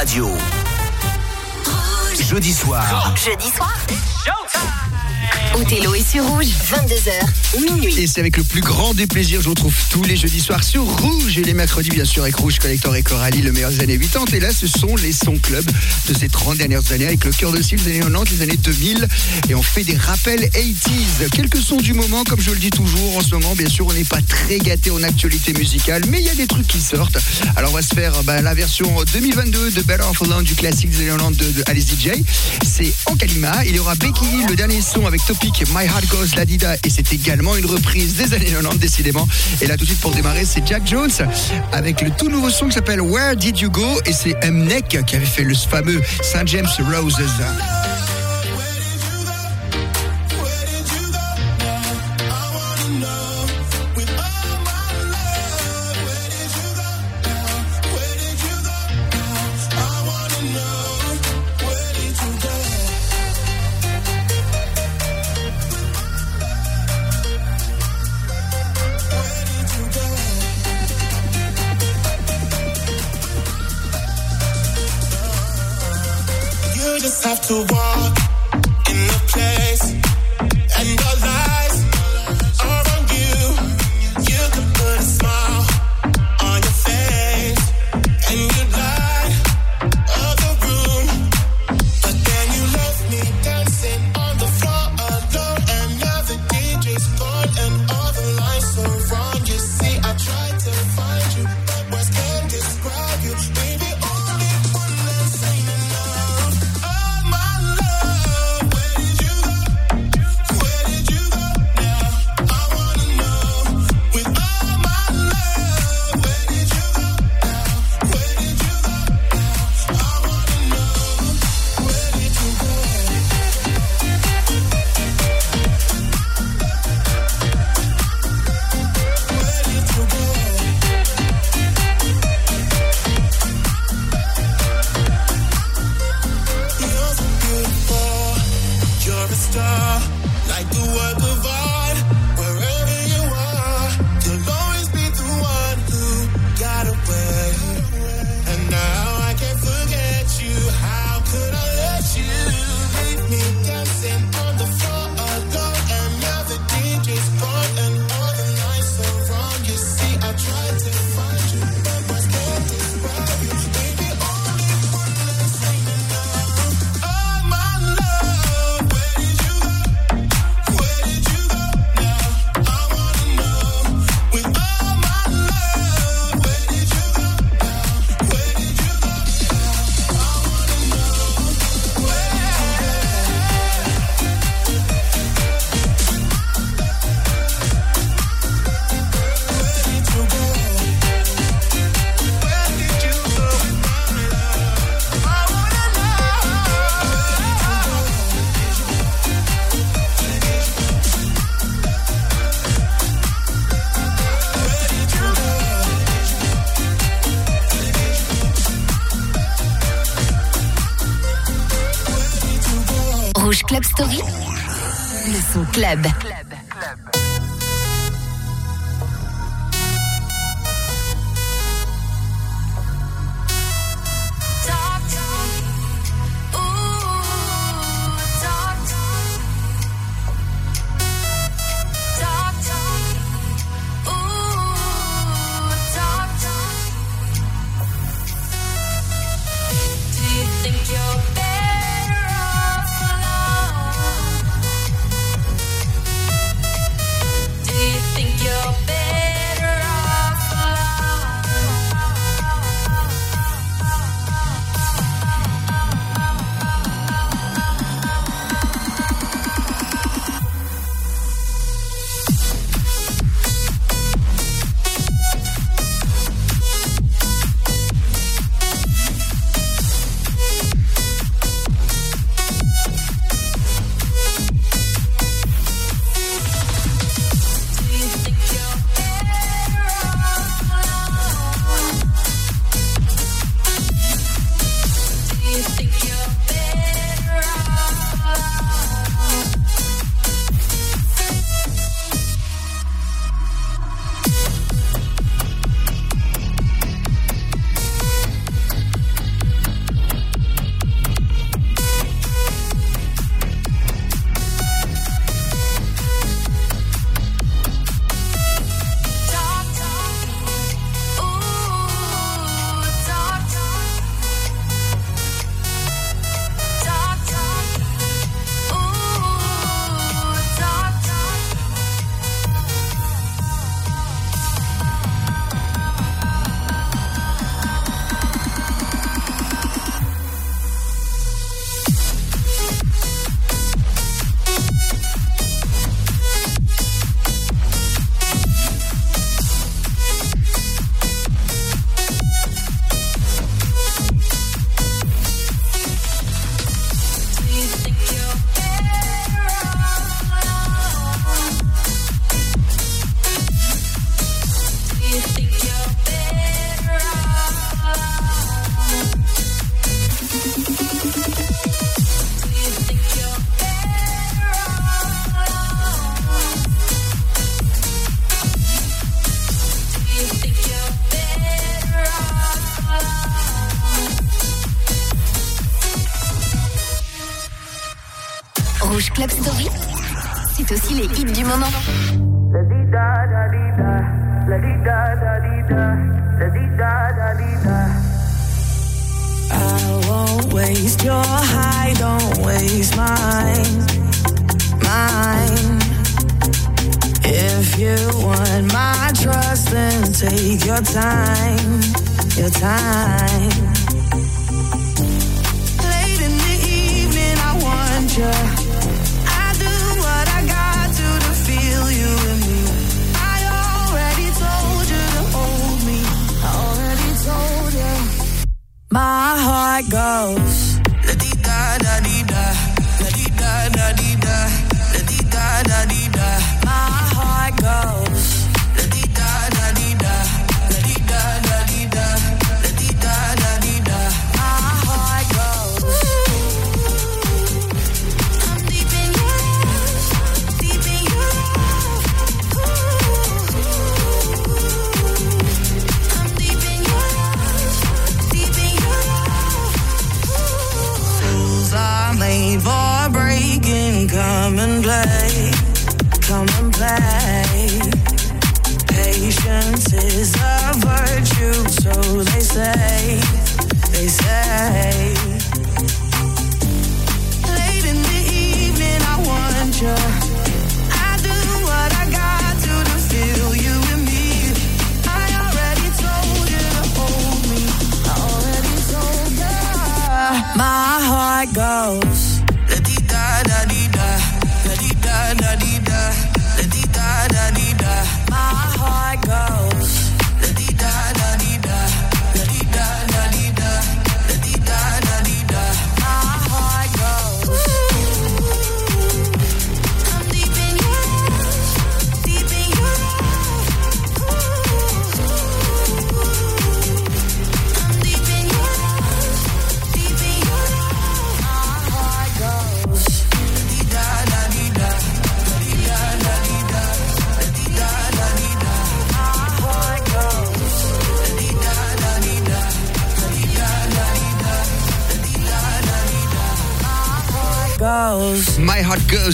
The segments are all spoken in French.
radio. Jeudi soir. Jeudi soir. Othello est sur Rouge, 22h, minuit. Et c'est avec le plus grand des plaisirs, je vous retrouve tous les jeudis soirs sur Rouge et les mercredis, bien sûr, avec Rouge Collector et Coralie, le meilleur des années 80. Et là, ce sont les sons club de ces 30 dernières années, avec le cœur de cible des années 90, les années 2000. Et on fait des rappels 80s. Quelques sons du moment, comme je le dis toujours, en ce moment, bien sûr, on n'est pas très gâté en actualité musicale, mais il y a des trucs qui sortent. Alors, on va se faire bah, la version 2022 de Better of Alone du classique des années 90 de, Alice DJ. C'est en Kalima. Il y aura Becky le dernier son avec My Heart Goes Ladida. Et c'est également une reprise des années 90, décidément. Et là, tout de suite, pour démarrer, c'est Jack Jones avec le tout nouveau son qui s'appelle Where Did You Go? Et c'est Mnek qui avait fait le fameux St. James Roses.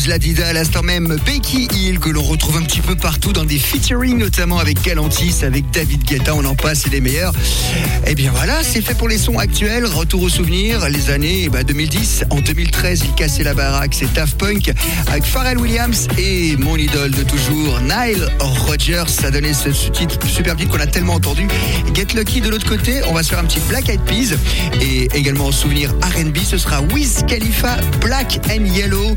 Diz, la Dida à l'instant même. Pays Nicky Hill que l'on retrouve un petit peu partout dans des featuring, notamment avec Galantis, avec David Guetta, on en passe et les meilleurs. Et bien voilà, c'est fait pour les sons actuels. Retour aux souvenirs, les années eh ben, 2010. En 2013, il cassait la baraque, c'est Daft Punk avec Pharrell Williams et mon idole de toujours, Nile Rogers. Ça donnait ce, titre, super titre qu'on a tellement entendu. Get Lucky de l'autre côté, on va se faire un petit Black Eyed Peas et également en souvenir RB, ce sera Wiz Khalifa Black and Yellow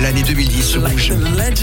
l'année 2010 sur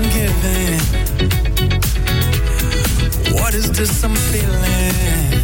giving. What is this I'm feeling?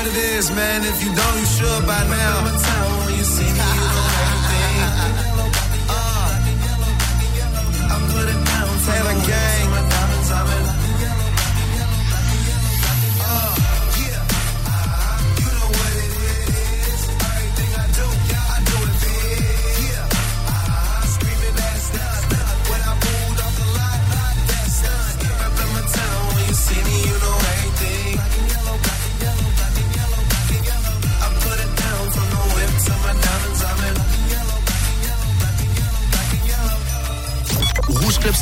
what it is, man. If you don't, you should by now. I'm a town when you see me, you uh, I'm putting down Taylor Gang.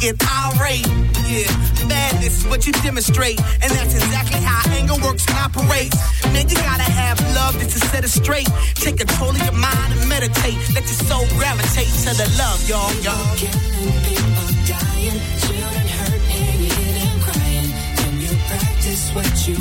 Get irate. Yeah, madness is what you demonstrate. And that's exactly how anger works and operates. Man, you gotta have love just to set it straight. Take control of your mind and meditate. Let your soul gravitate to the love, y'all, y'all. Killing people dying, children hurt, and you hear them crying. Can you practice what you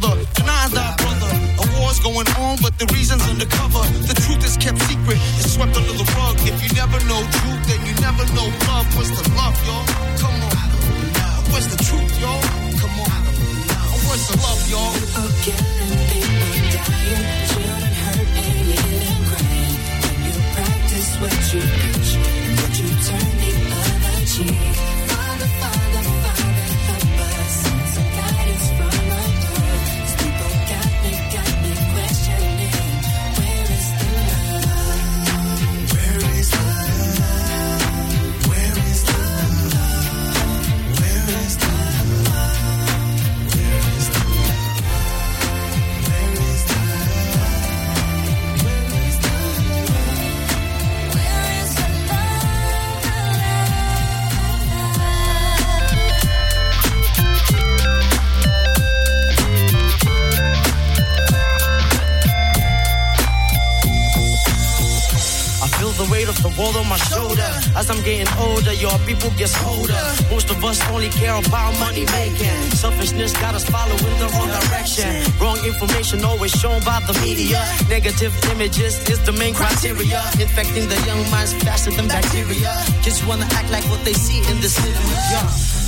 another world on my shoulder. As I'm getting older, your people get colder. Most of us only care about money making. Selfishness got us following the wrong direction. Wrong information always shown by the media. Negative images is the main criteria. Infecting the young minds faster than bacteria. Just wanna act like what they see in the cinema. Yeah.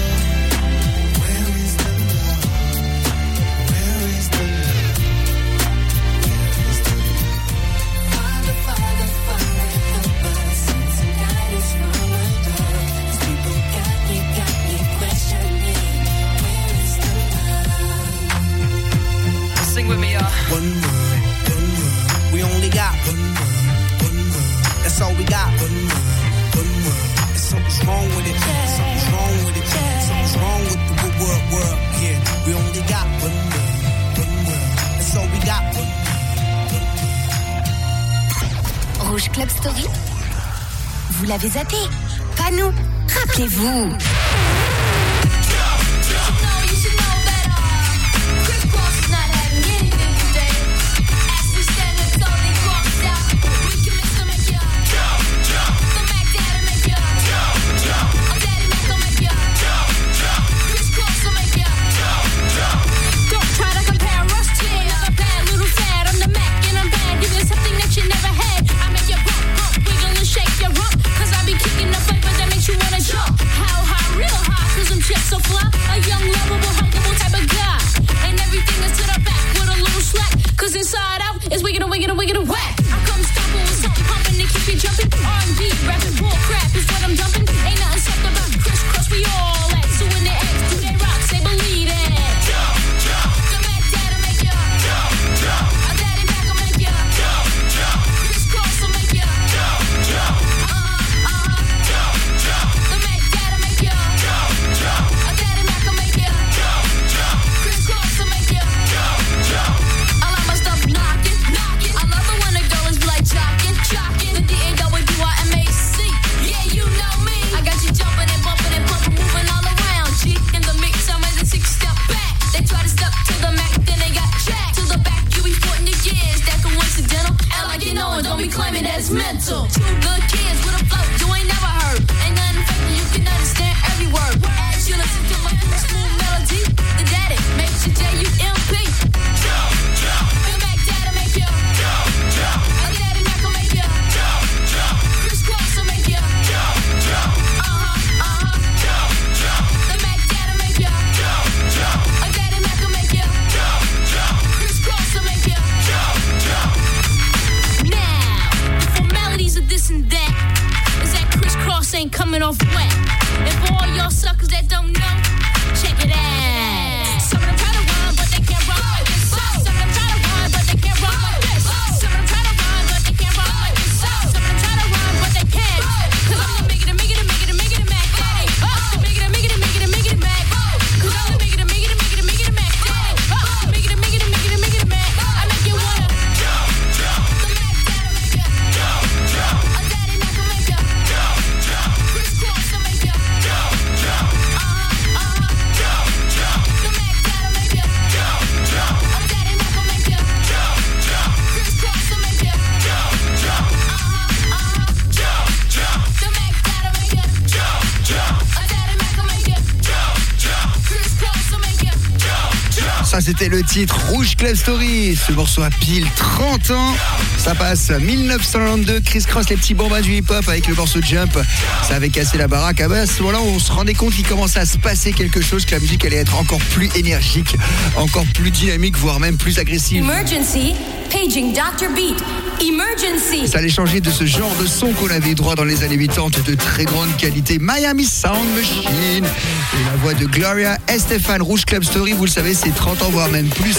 We only got one word, one word. That's all we got. One world, world. One Rouge Club Story. Vous l'avez zappé Pas nous. Rappelez-vous. C'était le titre Rouge Club Story. Ce morceau a pile 30 ans. Ça passe 1992. Chris Cross, les petits bambins du hip-hop avec le morceau Jump. Ça avait cassé la baraque. Ah bah, à ce moment-là, on se rendait compte qu'il commençait à se passer quelque chose, que la musique allait être encore plus énergique, encore plus dynamique, voire même plus agressive. Emergency, paging Dr. Beat. Emergency. Ça allait changer de ce genre de son qu'on avait droit dans les années 80 de très grande qualité. Miami Sound Machine. La voix de Gloria Estefan, Rouge Club Story, vous le savez, c'est 30 ans, voire même plus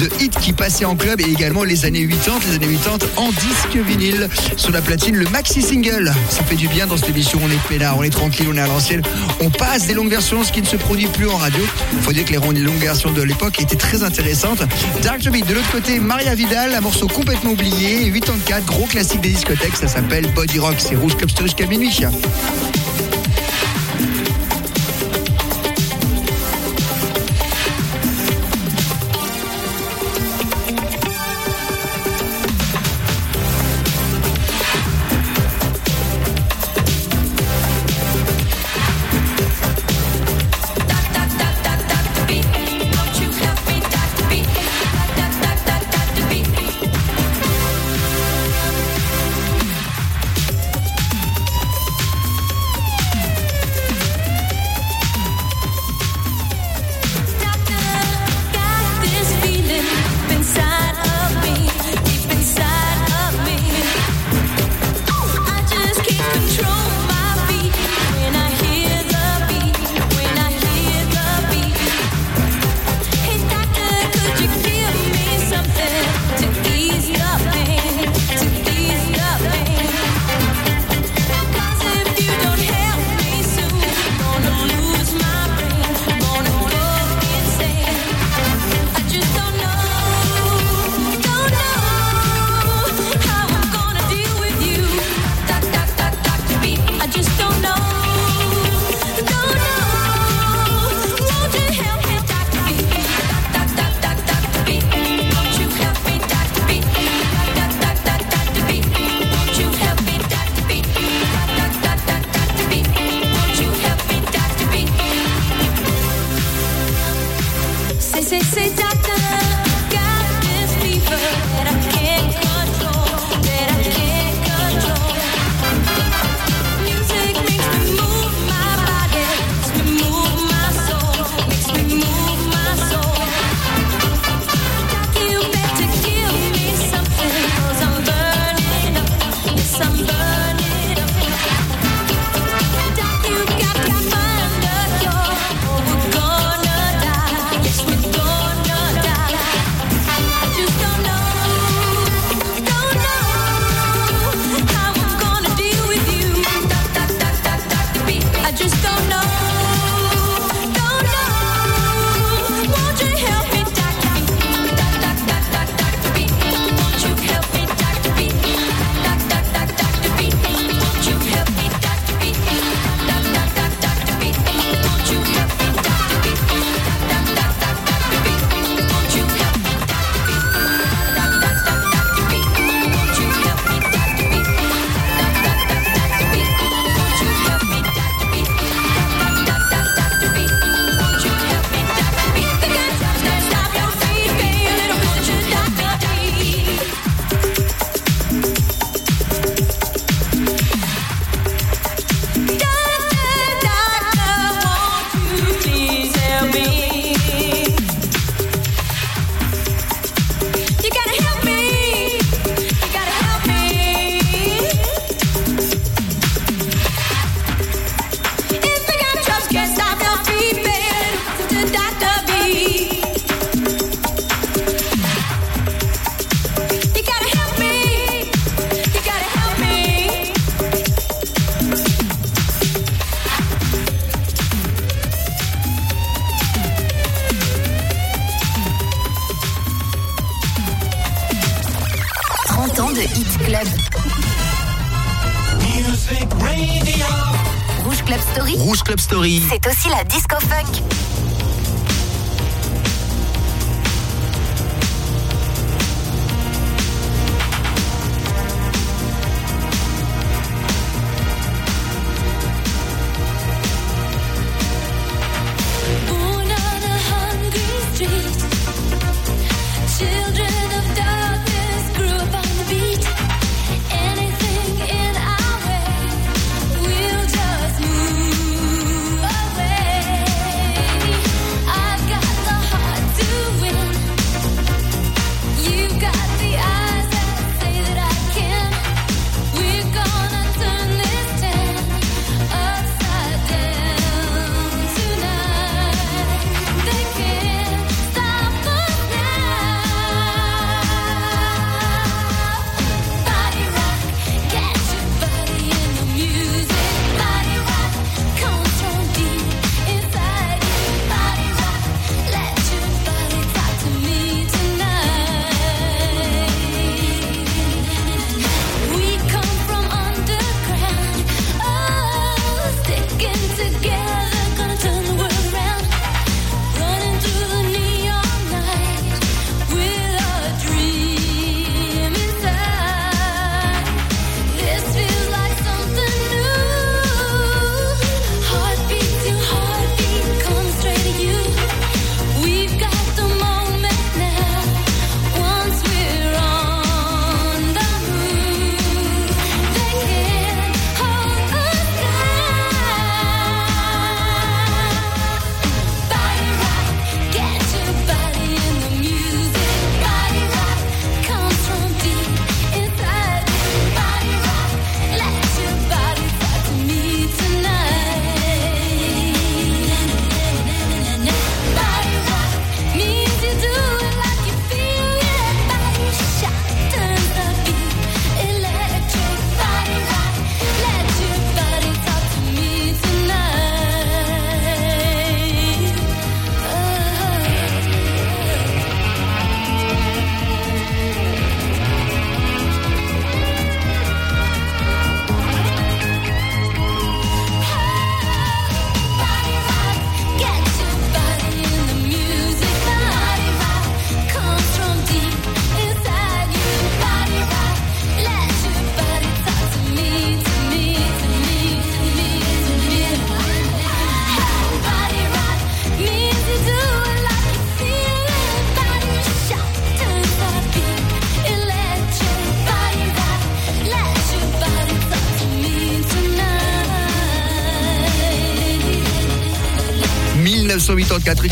de hits qui passaient en club et également les années 80, les années 80 en disque vinyle. Sur la platine, le maxi single. Ça fait du bien dans cette émission, on est peinard, on est tranquille, on est à l'ancienne. On passe des longues versions, ce qui ne se produit plus en radio. Faut dire que les longues versions de l'époque étaient très intéressantes. Dark Beat, de l'autre côté, Maria Vidal, un morceau complètement oublié, 84, gros classique des discothèques, ça s'appelle Body Rock, c'est Rouge Club Story jusqu'à minuit.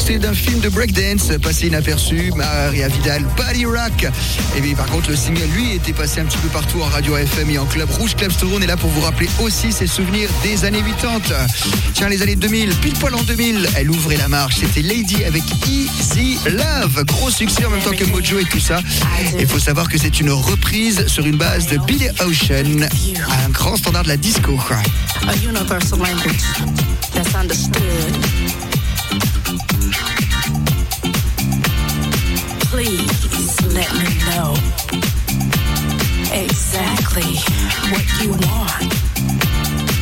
Extrait d'un film de breakdance passé inaperçu, Maria Vidal, Body Rock. Et bien par contre, le single, lui, était passé un petit peu partout en radio FM et en club rouge. Club Story, on est là pour vous rappeler aussi ses souvenirs des années 80. Tiens, les années 2000, pile poil en 2000, elle ouvrait la marche. C'était Lady avec Easy Love. Gros succès en même temps que Mojo et tout ça. Il faut savoir que c'est une reprise sur une base de Billy Ocean, un grand standard de la disco. a universal language? That's understood. Please let me know exactly what you want.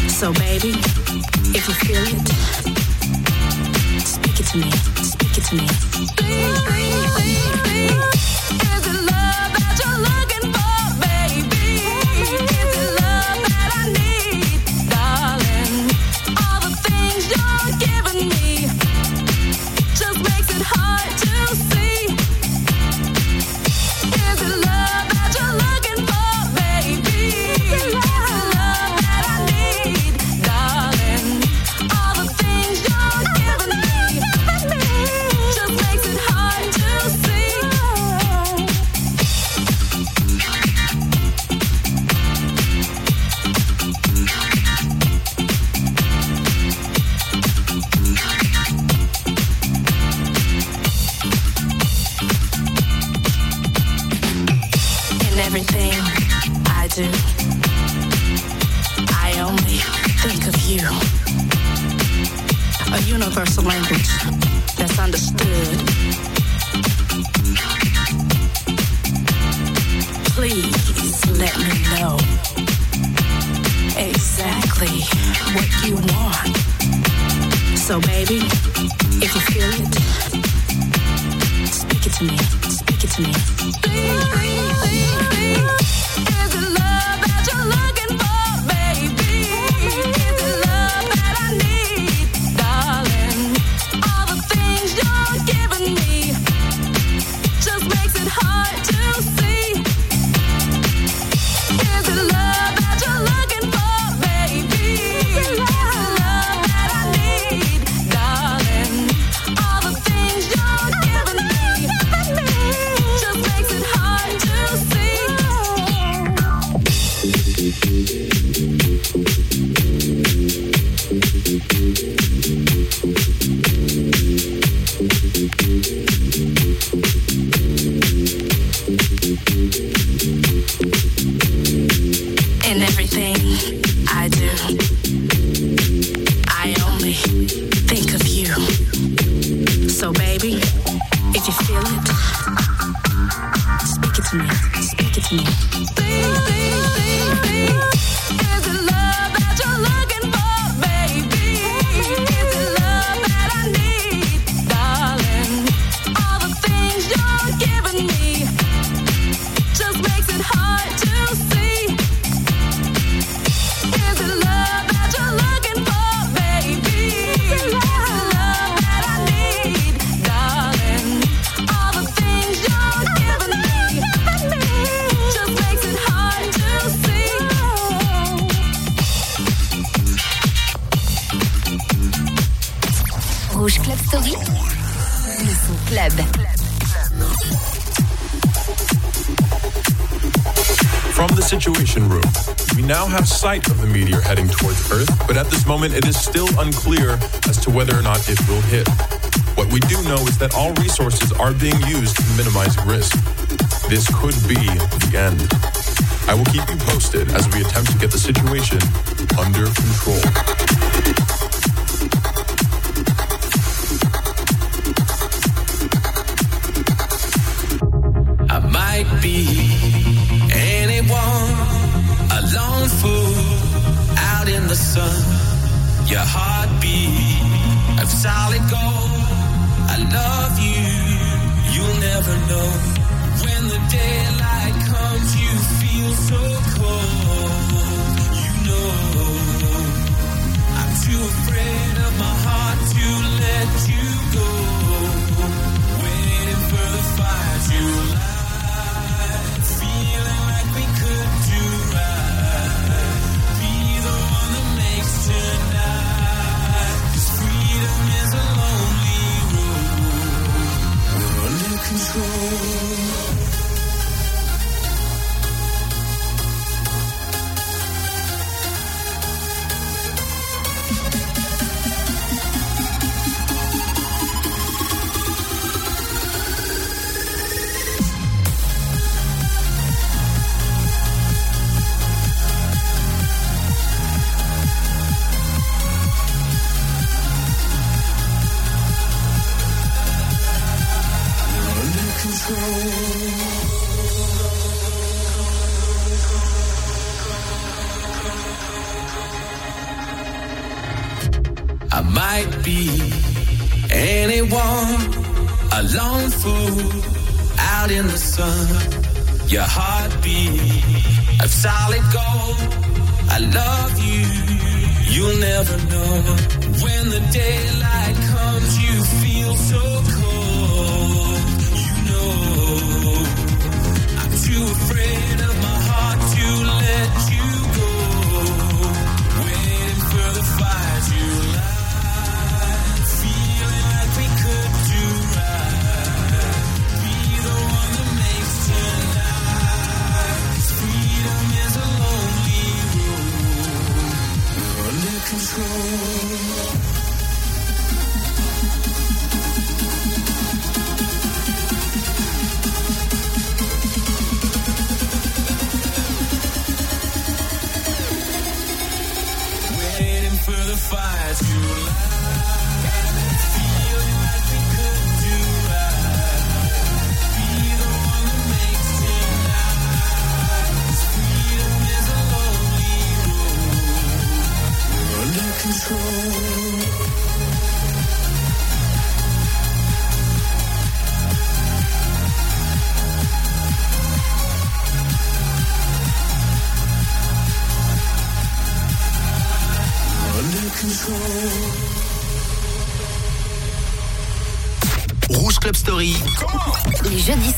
So, baby, if you feel it, speak it to me. Speak it to me. In everything I do, moment it is still unclear as to whether or not it will hit. What we do know is that all resources are being used to minimize risk. This could be the end. I will keep you posted as we attempt to get the situation under control.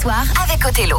Soirs avec Othello.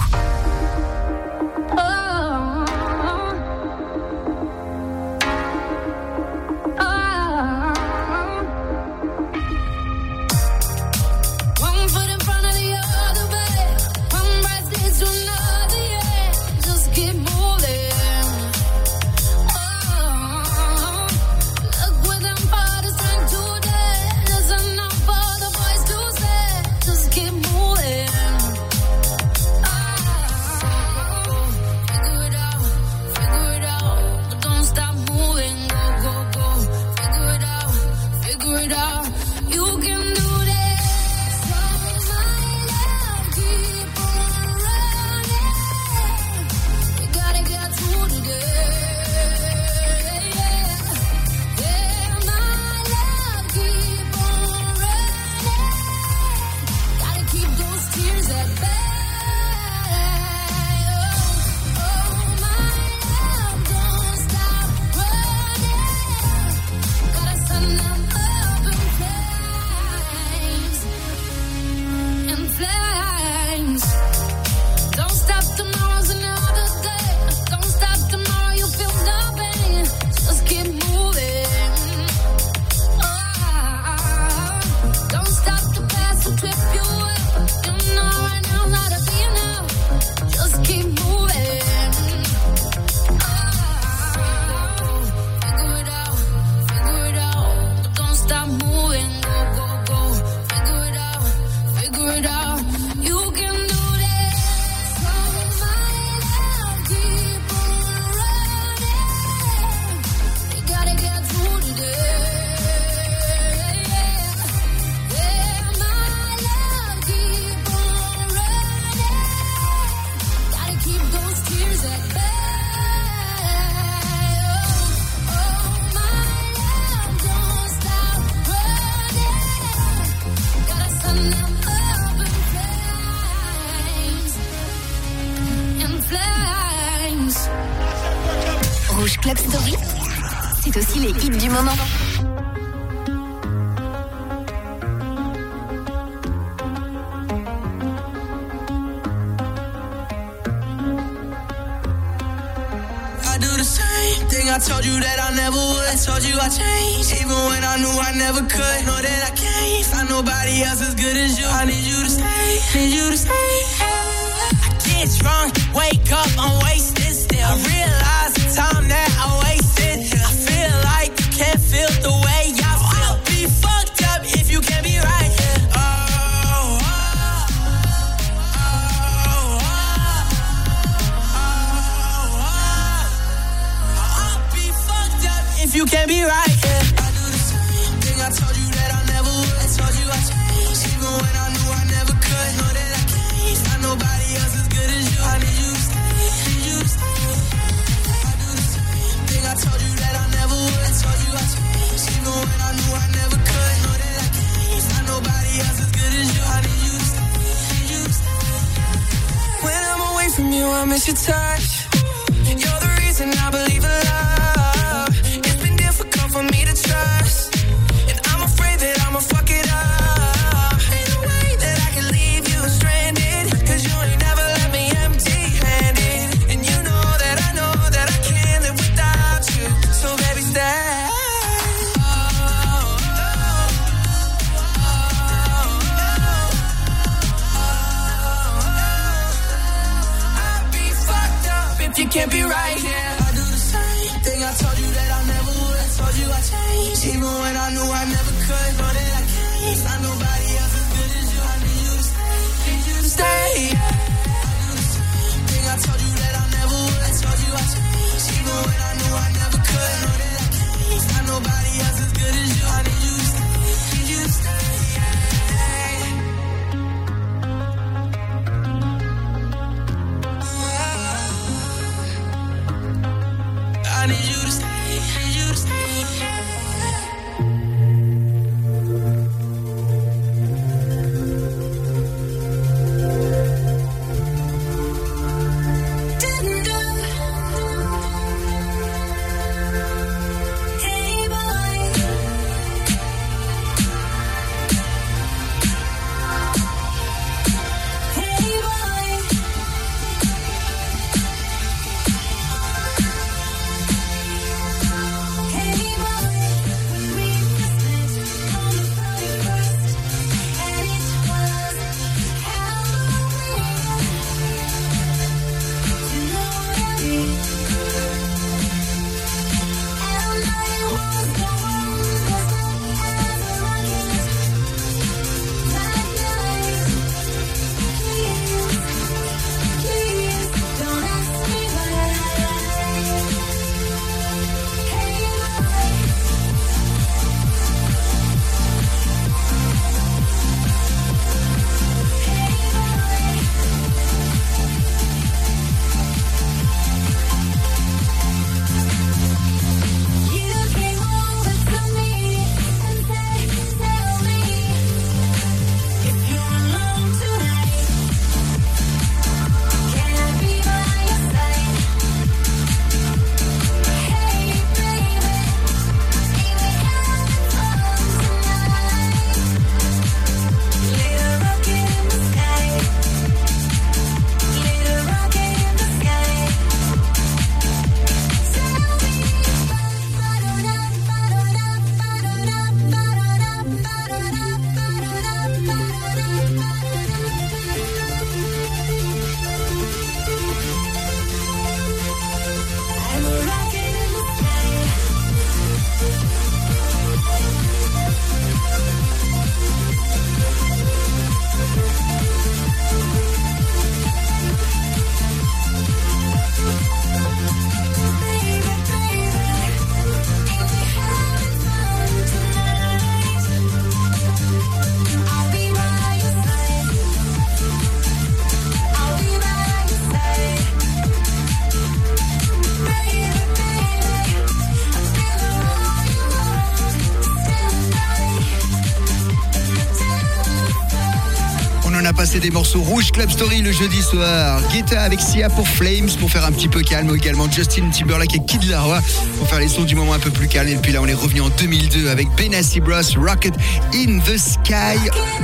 des morceaux rouges. Club Story le jeudi soir. Guetta avec Sia pour Flames pour faire un petit peu calme également. Justin Timberlake et Kid Laroi pour faire les sons du moment un peu plus calme. Et puis là, on est revenu en 2002 avec Benassi Bros, Rocket in the Sky.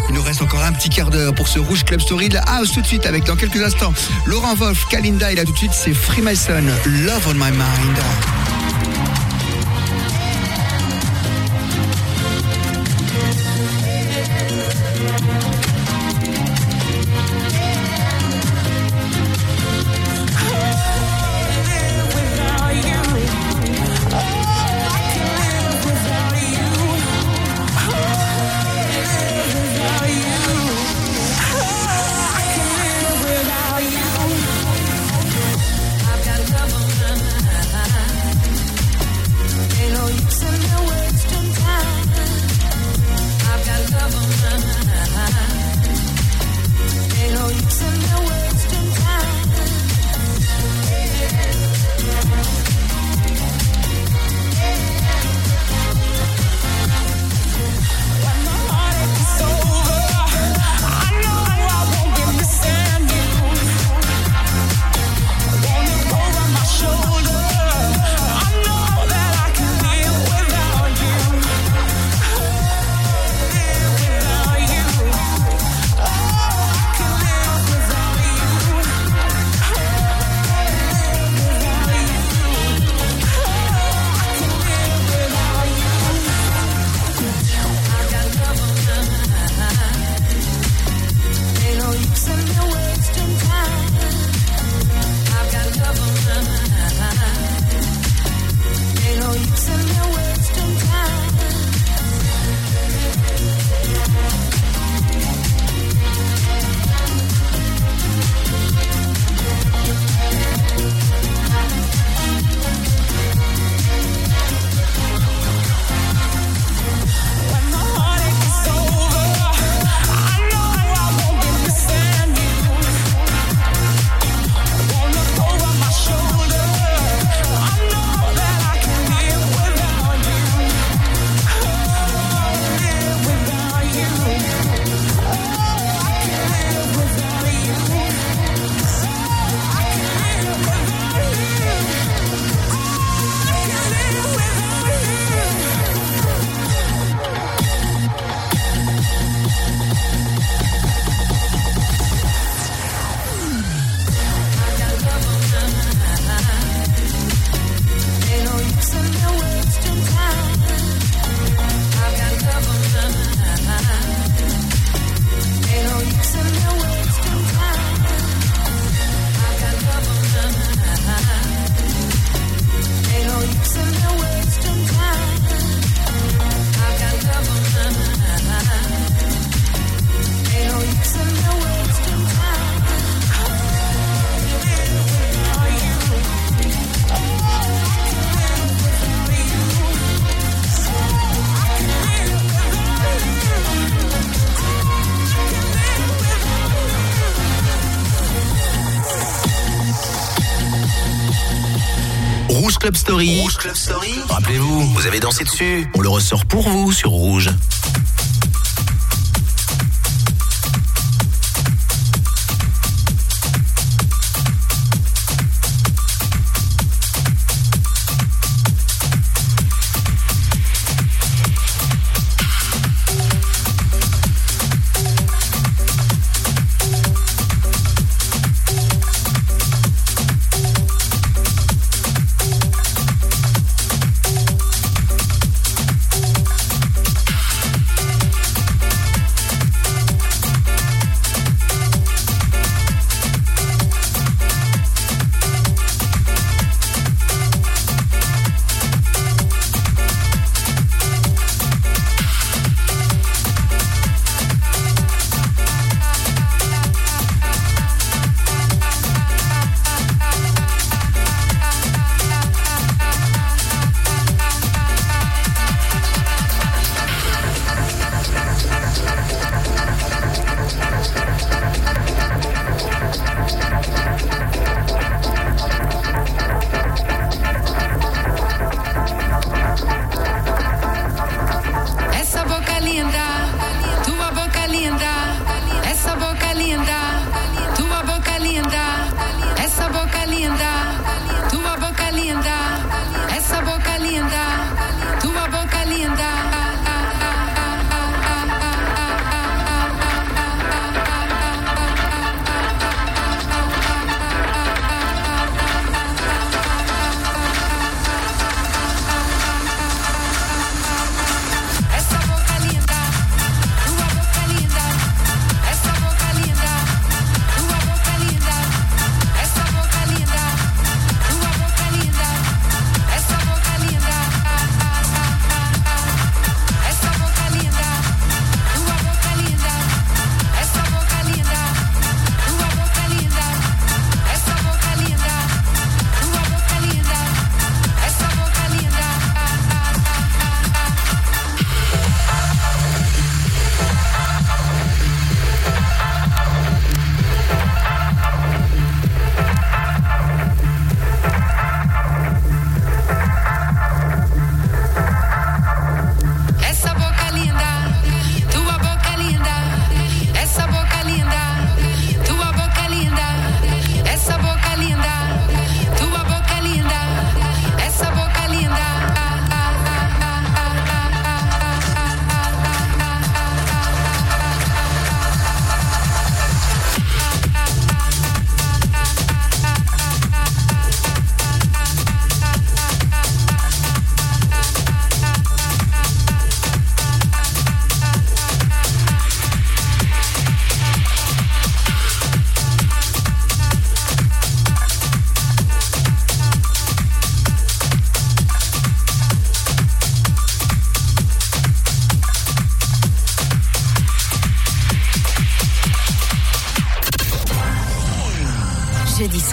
Il nous reste encore un petit quart d'heure pour ce rouge Club Story de la house tout de suite avec dans quelques instants Laurent Wolf, Kalinda. Et là, tout de suite, c'est Freemason, Love on My Mind. Rappelez-vous, vous avez dansé dessus. On le ressort pour vous sur Rouge.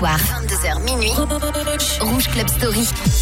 22h minuit, Rouge Club Story.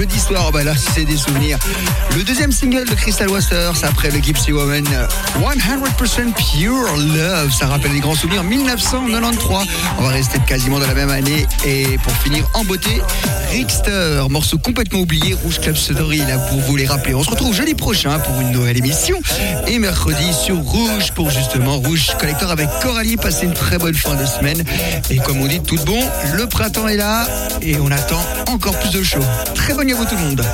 Jeudi soir, oh bah là, c'est des souvenirs. Le deuxième single de Crystal Waters, après le Gypsy Woman, 100% Pure Love. Ça rappelle les grands souvenirs. 1993. On va rester quasiment dans la même année. Et pour finir en beauté, Rickster, morceau complètement oublié. Rouge Club Story, là, pour vous les rappeler. On se retrouve jeudi prochain pour une nouvelle émission. Et mercredi sur Rouge pour justement Rouge Collector avec Coralie. Passez une très bonne fin de semaine. Et comme on dit, tout bon, le printemps est là et on attend encore plus de show. Très bonne nuit à vous tout le monde.